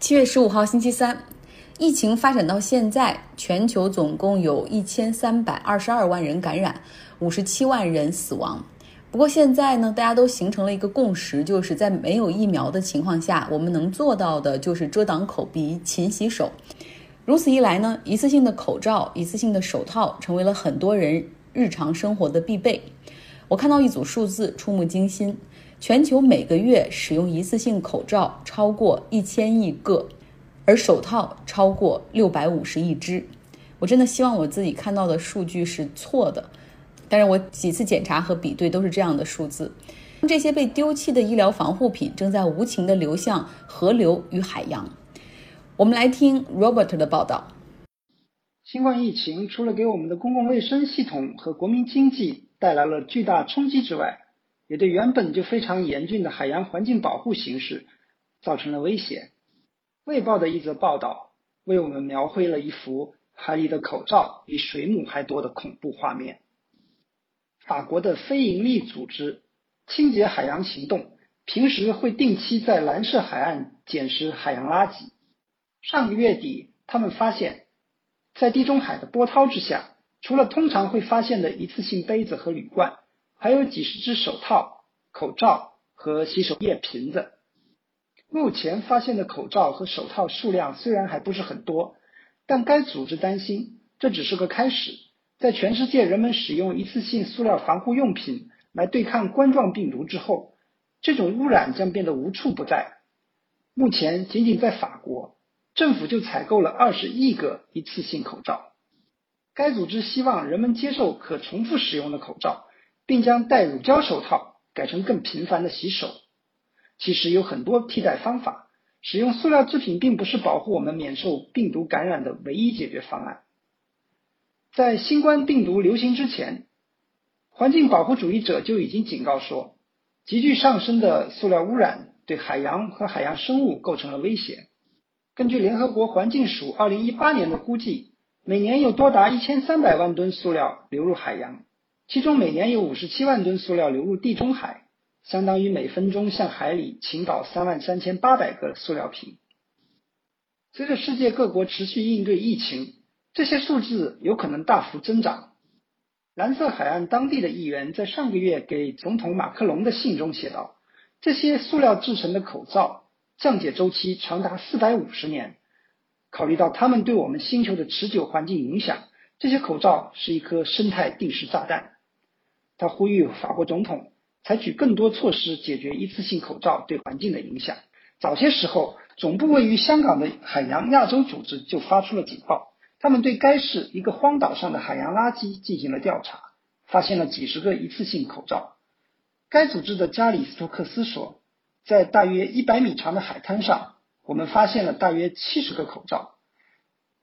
七月十五号星期三，疫情发展到现在，全球总共有一千三百二十二万人感染，五十七万人死亡。不过现在呢，大家都形成了一个共识，就是在没有疫苗的情况下，我们能做到的就是遮挡口鼻、勤洗手。如此一来呢，一次性的口罩、一次性的手套成为了很多人日常生活的必备。我看到一组数字，触目惊心。全球每个月使用一次性口罩超过一千亿个，而手套超过六百五十亿只。我真的希望我自己看到的数据是错的，但是我几次检查和比对都是这样的数字。这些被丢弃的医疗防护品正在无情地流向河流与海洋。我们来听 Robert 的报道。新冠疫情除了给我们的公共卫生系统和国民经济带来了巨大冲击之外，也对原本就非常严峻的海洋环境保护形势造成了威胁。卫报的一则报道为我们描绘了一幅海里的口罩比水母还多的恐怖画面。法国的非营利组织清洁海洋行动平时会定期在蓝色海岸捡拾海洋垃圾。上个月底，他们发现，在地中海的波涛之下，除了通常会发现的一次性杯子和铝罐。还有几十只手套、口罩和洗手液瓶子。目前发现的口罩和手套数量虽然还不是很多，但该组织担心这只是个开始。在全世界人们使用一次性塑料防护用品来对抗冠状病毒之后，这种污染将变得无处不在。目前，仅仅在法国，政府就采购了二十亿个一次性口罩。该组织希望人们接受可重复使用的口罩。并将戴乳胶手套改成更频繁的洗手。其实有很多替代方法，使用塑料制品并不是保护我们免受病毒感染的唯一解决方案。在新冠病毒流行之前，环境保护主义者就已经警告说，急剧上升的塑料污染对海洋和海洋生物构成了威胁。根据联合国环境署二零一八年的估计，每年有多达一千三百万吨塑料流入海洋。其中每年有五十七万吨塑料流入地中海，相当于每分钟向海里倾倒三万三千八百个塑料瓶。随着世界各国持续应对疫情，这些数字有可能大幅增长。蓝色海岸当地的议员在上个月给总统马克龙的信中写道：“这些塑料制成的口罩降解周期长达四百五十年，考虑到它们对我们星球的持久环境影响，这些口罩是一颗生态定时炸弹。”他呼吁法国总统采取更多措施解决一次性口罩对环境的影响。早些时候，总部位于香港的海洋亚洲组织就发出了警报，他们对该市一个荒岛上的海洋垃圾进行了调查，发现了几十个一次性口罩。该组织的加里斯托克斯说，在大约一百米长的海滩上，我们发现了大约七十个口罩。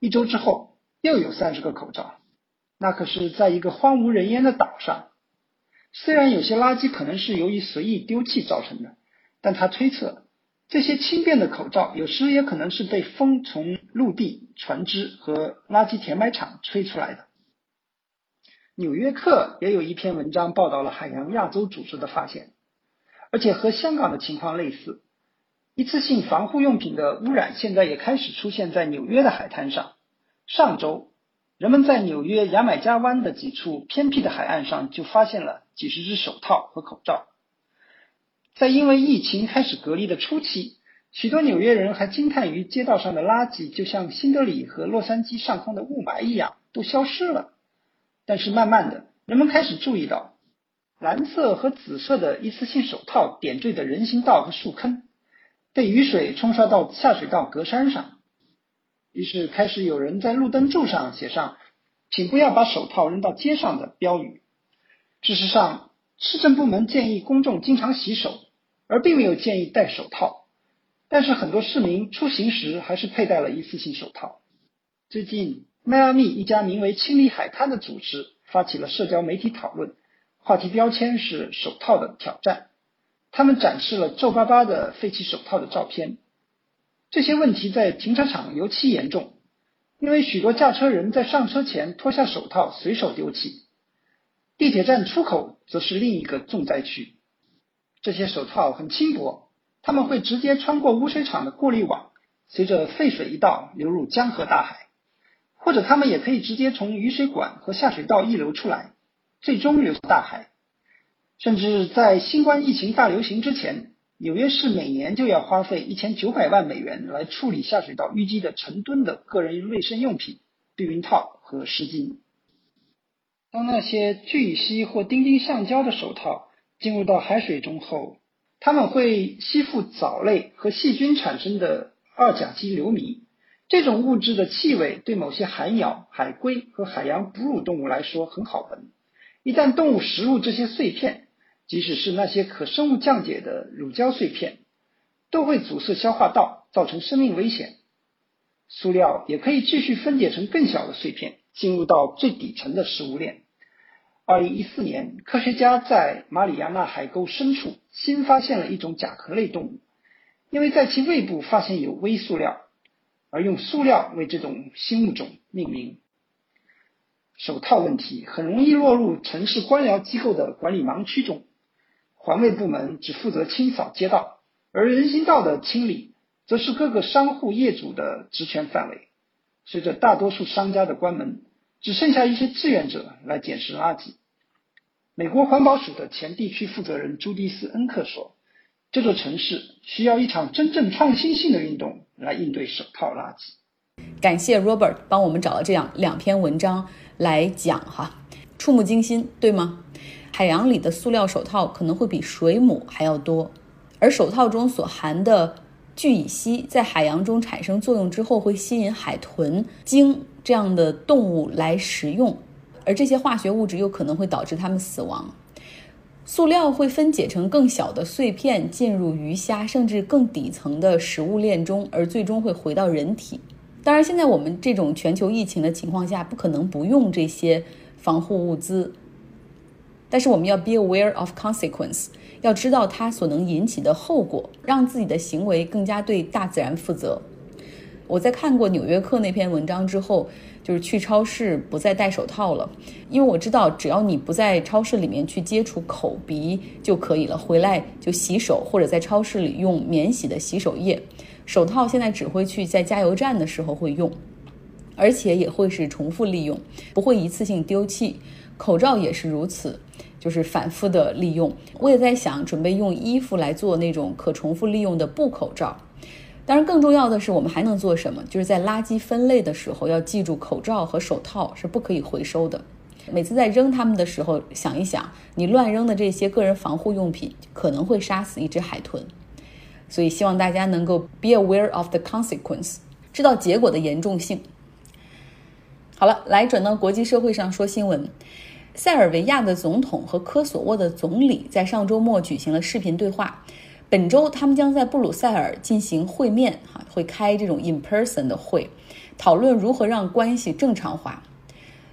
一周之后，又有三十个口罩，那可是在一个荒无人烟的岛上。虽然有些垃圾可能是由于随意丢弃造成的，但他推测这些轻便的口罩有时也可能是被风从陆地、船只和垃圾填埋场吹出来的。《纽约客》也有一篇文章报道了海洋亚洲组织的发现，而且和香港的情况类似，一次性防护用品的污染现在也开始出现在纽约的海滩上。上周。人们在纽约牙买加湾的几处偏僻的海岸上就发现了几十只手套和口罩。在因为疫情开始隔离的初期，许多纽约人还惊叹于街道上的垃圾就像新德里和洛杉矶上空的雾霾一样都消失了。但是慢慢的，人们开始注意到蓝色和紫色的一次性手套点缀的人行道和树坑，被雨水冲刷到下水道格栅上。于是开始有人在路灯柱上写上“请不要把手套扔到街上”的标语。事实上，市政部门建议公众经常洗手，而并没有建议戴手套。但是很多市民出行时还是佩戴了一次性手套。最近，迈阿密一家名为“清理海滩”的组织发起了社交媒体讨论，话题标签是“手套的挑战”。他们展示了皱巴巴的废弃手套的照片。这些问题在停车场尤其严重，因为许多驾车人在上车前脱下手套随手丢弃。地铁站出口则是另一个重灾区。这些手套很轻薄，他们会直接穿过污水厂的过滤网，随着废水一道流入江河大海，或者它们也可以直接从雨水管和下水道溢流出来，最终流入大海。甚至在新冠疫情大流行之前，纽约市每年就要花费一千九百万美元来处理下水道淤积的成吨的个人卫生用品、避孕套和湿巾。当那些聚乙烯或丁丁橡胶的手套进入到海水中后，它们会吸附藻类和细菌产生的二甲基硫醚。这种物质的气味对某些海鸟、海龟和海洋哺乳动物来说很好闻。一旦动物食入这些碎片，即使是那些可生物降解的乳胶碎片，都会阻塞消化道，造成生命危险。塑料也可以继续分解成更小的碎片，进入到最底层的食物链。二零一四年，科学家在马里亚纳海沟深处新发现了一种甲壳类动物，因为在其胃部发现有微塑料，而用塑料为这种新物种命名。手套问题很容易落入城市官僚机构的管理盲区中。环卫部门只负责清扫街道，而人行道的清理则是各个商户业主的职权范围。随着大多数商家的关门，只剩下一些志愿者来捡拾垃圾。美国环保署的前地区负责人朱迪斯·恩克说：“这座城市需要一场真正创新性的运动来应对手套垃圾。”感谢 Robert 帮我们找了这样两篇文章来讲哈，触目惊心，对吗？海洋里的塑料手套可能会比水母还要多，而手套中所含的聚乙烯在海洋中产生作用之后，会吸引海豚、鲸这样的动物来食用，而这些化学物质又可能会导致它们死亡。塑料会分解成更小的碎片，进入鱼虾甚至更底层的食物链中，而最终会回到人体。当然，现在我们这种全球疫情的情况下，不可能不用这些防护物资。但是我们要 be aware of consequence，要知道它所能引起的后果，让自己的行为更加对大自然负责。我在看过《纽约客》那篇文章之后，就是去超市不再戴手套了，因为我知道只要你不在超市里面去接触口鼻就可以了，回来就洗手或者在超市里用免洗的洗手液。手套现在只会去在加油站的时候会用，而且也会是重复利用，不会一次性丢弃。口罩也是如此。就是反复的利用，我也在想准备用衣服来做那种可重复利用的布口罩。当然，更重要的是，我们还能做什么？就是在垃圾分类的时候，要记住口罩和手套是不可以回收的。每次在扔它们的时候，想一想，你乱扔的这些个人防护用品可能会杀死一只海豚。所以，希望大家能够 be aware of the consequence，知道结果的严重性。好了，来转到国际社会上说新闻。塞尔维亚的总统和科索沃的总理在上周末举行了视频对话。本周，他们将在布鲁塞尔进行会面，哈，会开这种 in person 的会，讨论如何让关系正常化。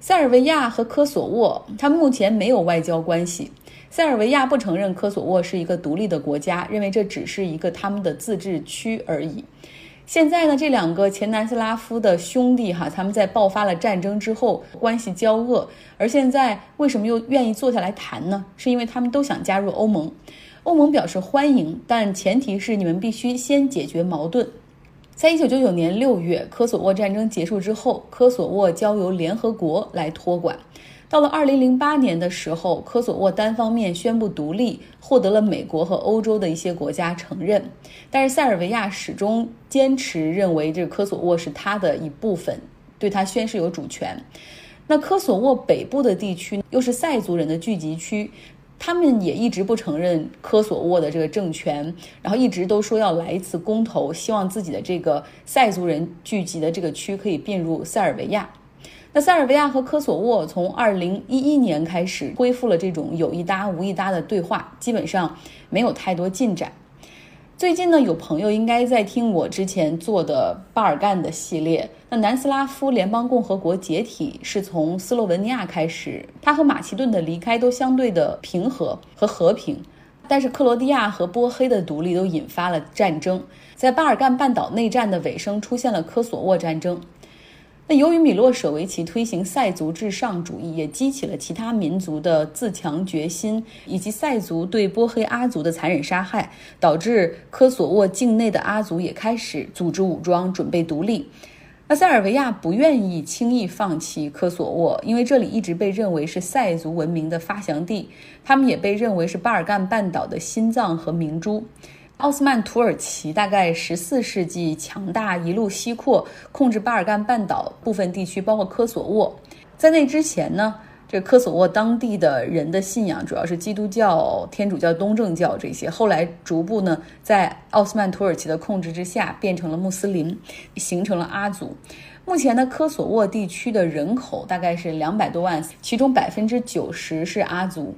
塞尔维亚和科索沃，他们目前没有外交关系。塞尔维亚不承认科索沃是一个独立的国家，认为这只是一个他们的自治区而已。现在呢，这两个前南斯拉夫的兄弟哈，他们在爆发了战争之后关系交恶，而现在为什么又愿意坐下来谈呢？是因为他们都想加入欧盟，欧盟表示欢迎，但前提是你们必须先解决矛盾。在一九九九年六月，科索沃战争结束之后，科索沃交由联合国来托管。到了二零零八年的时候，科索沃单方面宣布独立，获得了美国和欧洲的一些国家承认。但是塞尔维亚始终坚持认为这科索沃是它的一部分，对它宣誓有主权。那科索沃北部的地区又是塞族人的聚集区，他们也一直不承认科索沃的这个政权，然后一直都说要来一次公投，希望自己的这个塞族人聚集的这个区可以并入塞尔维亚。那塞尔维亚和科索沃从二零一一年开始恢复了这种有一搭无一搭的对话，基本上没有太多进展。最近呢，有朋友应该在听我之前做的巴尔干的系列。那南斯拉夫联邦共和国解体是从斯洛文尼亚开始，它和马其顿的离开都相对的平和和和平，但是克罗地亚和波黑的独立都引发了战争。在巴尔干半岛内战的尾声，出现了科索沃战争。那由于米洛舍维奇推行塞族至上主义，也激起了其他民族的自强决心，以及塞族对波黑阿族的残忍杀害，导致科索沃境内的阿族也开始组织武装，准备独立。那塞尔维亚不愿意轻易放弃科索沃，因为这里一直被认为是塞族文明的发祥地，他们也被认为是巴尔干半岛的心脏和明珠。奥斯曼土耳其大概十四世纪强大，一路西扩，控制巴尔干半岛部分地区，包括科索沃。在那之前呢，这科索沃当地的人的信仰主要是基督教、天主教、东正教这些。后来逐步呢，在奥斯曼土耳其的控制之下，变成了穆斯林，形成了阿族。目前呢，科索沃地区的人口大概是两百多万，其中百分之九十是阿族。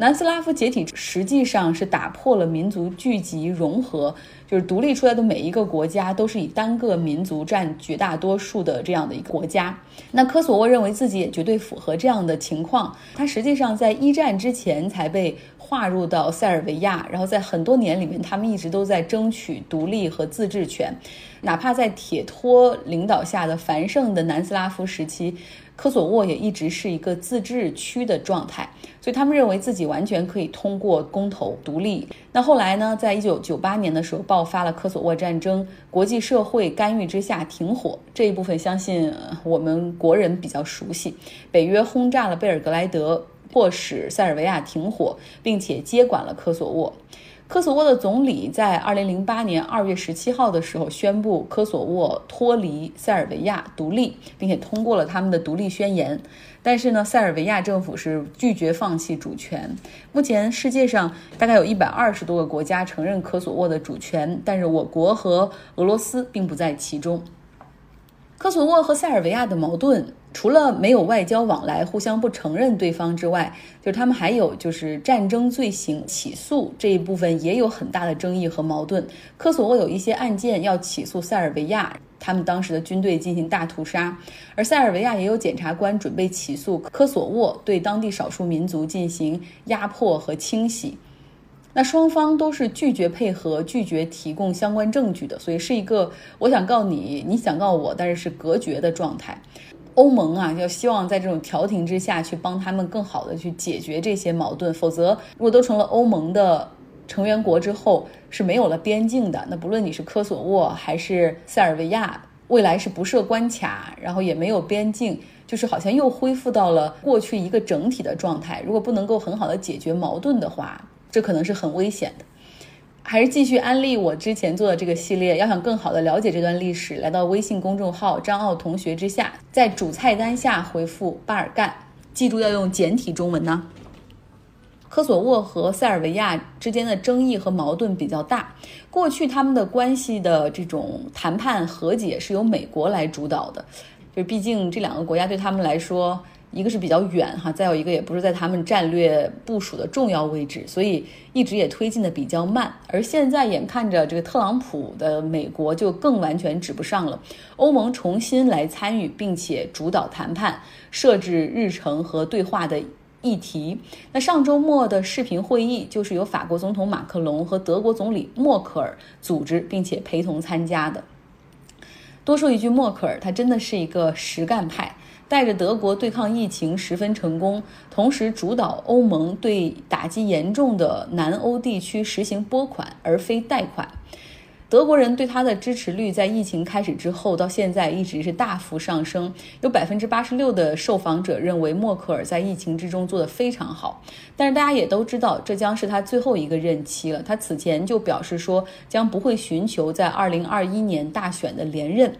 南斯拉夫解体实际上是打破了民族聚集融合，就是独立出来的每一个国家都是以单个民族占绝大多数的这样的一个国家。那科索沃认为自己也绝对符合这样的情况，它实际上在一战之前才被划入到塞尔维亚，然后在很多年里面，他们一直都在争取独立和自治权，哪怕在铁托领导下的繁盛的南斯拉夫时期。科索沃也一直是一个自治区的状态，所以他们认为自己完全可以通过公投独立。那后来呢，在一九九八年的时候爆发了科索沃战争，国际社会干预之下停火。这一部分相信我们国人比较熟悉。北约轰炸了贝尔格莱德，迫使塞尔维亚停火，并且接管了科索沃。科索沃的总理在二零零八年二月十七号的时候宣布，科索沃脱离塞尔维亚独立，并且通过了他们的独立宣言。但是呢，塞尔维亚政府是拒绝放弃主权。目前世界上大概有一百二十多个国家承认科索沃的主权，但是我国和俄罗斯并不在其中。科索沃和塞尔维亚的矛盾。除了没有外交往来、互相不承认对方之外，就是他们还有就是战争罪行起诉这一部分也有很大的争议和矛盾。科索沃有一些案件要起诉塞尔维亚，他们当时的军队进行大屠杀，而塞尔维亚也有检察官准备起诉科索沃，对当地少数民族进行压迫和清洗。那双方都是拒绝配合、拒绝提供相关证据的，所以是一个我想告你，你想告我，但是是隔绝的状态。欧盟啊，要希望在这种调停之下去帮他们更好的去解决这些矛盾，否则如果都成了欧盟的成员国之后是没有了边境的。那不论你是科索沃还是塞尔维亚，未来是不设关卡，然后也没有边境，就是好像又恢复到了过去一个整体的状态。如果不能够很好的解决矛盾的话，这可能是很危险的。还是继续安利我之前做的这个系列。要想更好的了解这段历史，来到微信公众号张奥同学之下，在主菜单下回复巴尔干，记住要用简体中文呢。科索沃和塞尔维亚之间的争议和矛盾比较大，过去他们的关系的这种谈判和解是由美国来主导的，就毕竟这两个国家对他们来说。一个是比较远哈，再有一个也不是在他们战略部署的重要位置，所以一直也推进的比较慢。而现在眼看着这个特朗普的美国就更完全指不上了，欧盟重新来参与并且主导谈判，设置日程和对话的议题。那上周末的视频会议就是由法国总统马克龙和德国总理默克尔组织并且陪同参加的。多说一句，默克尔他真的是一个实干派。带着德国对抗疫情十分成功，同时主导欧盟对打击严重的南欧地区实行拨款而非贷款。德国人对他的支持率在疫情开始之后到现在一直是大幅上升，有百分之八十六的受访者认为默克尔在疫情之中做得非常好。但是大家也都知道，这将是他最后一个任期了。他此前就表示说，将不会寻求在二零二一年大选的连任。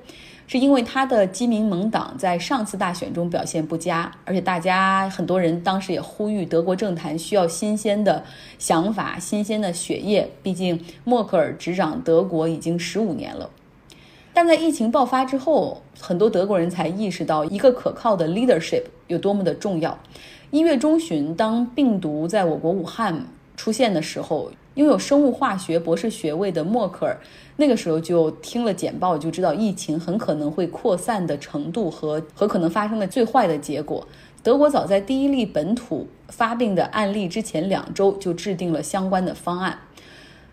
是因为他的基民盟党在上次大选中表现不佳，而且大家很多人当时也呼吁德国政坛需要新鲜的想法、新鲜的血液。毕竟默克尔执掌德国已经十五年了。但在疫情爆发之后，很多德国人才意识到一个可靠的 leadership 有多么的重要。一月中旬，当病毒在我国武汉出现的时候。拥有生物化学博士学位的默克尔，那个时候就听了简报，就知道疫情很可能会扩散的程度和和可能发生的最坏的结果。德国早在第一例本土发病的案例之前两周就制定了相关的方案。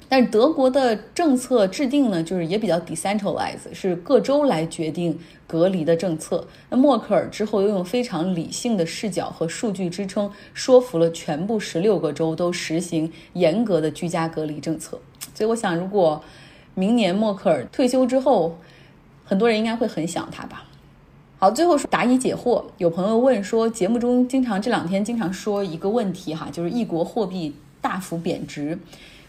但是德国的政策制定呢，就是也比较 decentralized，是各州来决定隔离的政策。那默克尔之后又用非常理性的视角和数据支撑，说服了全部十六个州都实行严格的居家隔离政策。所以我想，如果明年默克尔退休之后，很多人应该会很想他吧。好，最后是答疑解惑。有朋友问说，节目中经常这两天经常说一个问题哈，就是异国货币大幅贬值。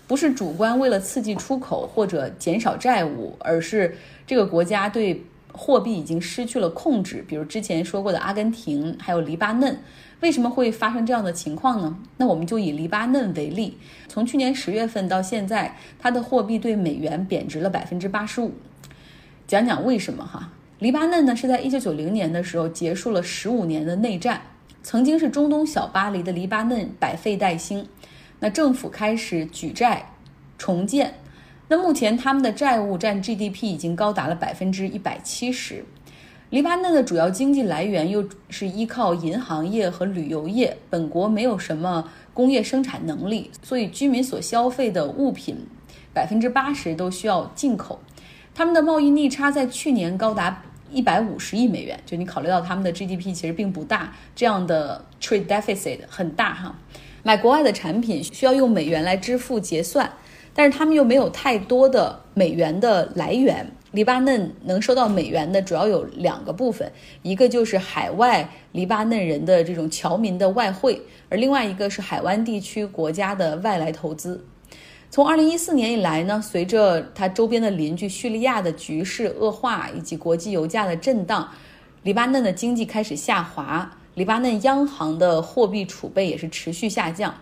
不是主观为了刺激出口或者减少债务，而是这个国家对货币已经失去了控制。比如之前说过的阿根廷，还有黎巴嫩，为什么会发生这样的情况呢？那我们就以黎巴嫩为例，从去年十月份到现在，它的货币对美元贬值了百分之八十五。讲讲为什么哈？黎巴嫩呢是在一九九零年的时候结束了十五年的内战，曾经是中东小巴黎的黎巴嫩百废待兴。那政府开始举债重建，那目前他们的债务占 GDP 已经高达了百分之一百七十。黎巴嫩的主要经济来源又是依靠银行业和旅游业，本国没有什么工业生产能力，所以居民所消费的物品百分之八十都需要进口。他们的贸易逆差在去年高达一百五十亿美元，就你考虑到他们的 GDP 其实并不大，这样的 trade deficit 很大哈。买国外的产品需要用美元来支付结算，但是他们又没有太多的美元的来源。黎巴嫩能收到美元的主要有两个部分，一个就是海外黎巴嫩人的这种侨民的外汇，而另外一个是海湾地区国家的外来投资。从二零一四年以来呢，随着它周边的邻居叙利亚的局势恶化以及国际油价的震荡，黎巴嫩的经济开始下滑。黎巴嫩央行的货币储备也是持续下降，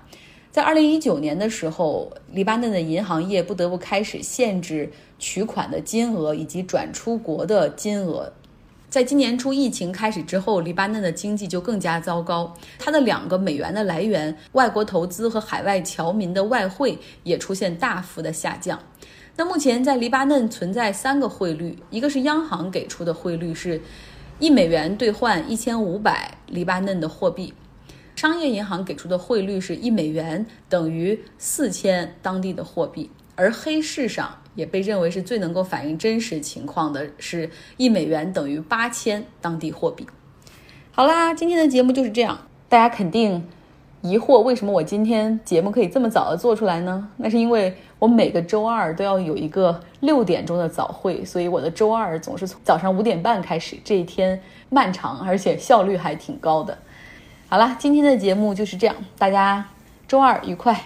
在二零一九年的时候，黎巴嫩的银行业不得不开始限制取款的金额以及转出国的金额。在今年初疫情开始之后，黎巴嫩的经济就更加糟糕，它的两个美元的来源——外国投资和海外侨民的外汇也出现大幅的下降。那目前在黎巴嫩存在三个汇率，一个是央行给出的汇率是。一美元兑换一千五百黎巴嫩的货币，商业银行给出的汇率是一美元等于四千当地的货币，而黑市上也被认为是最能够反映真实情况的，是一美元等于八千当地货币。好啦，今天的节目就是这样，大家肯定。疑惑为什么我今天节目可以这么早的做出来呢？那是因为我每个周二都要有一个六点钟的早会，所以我的周二总是从早上五点半开始。这一天漫长，而且效率还挺高的。好了，今天的节目就是这样，大家周二愉快。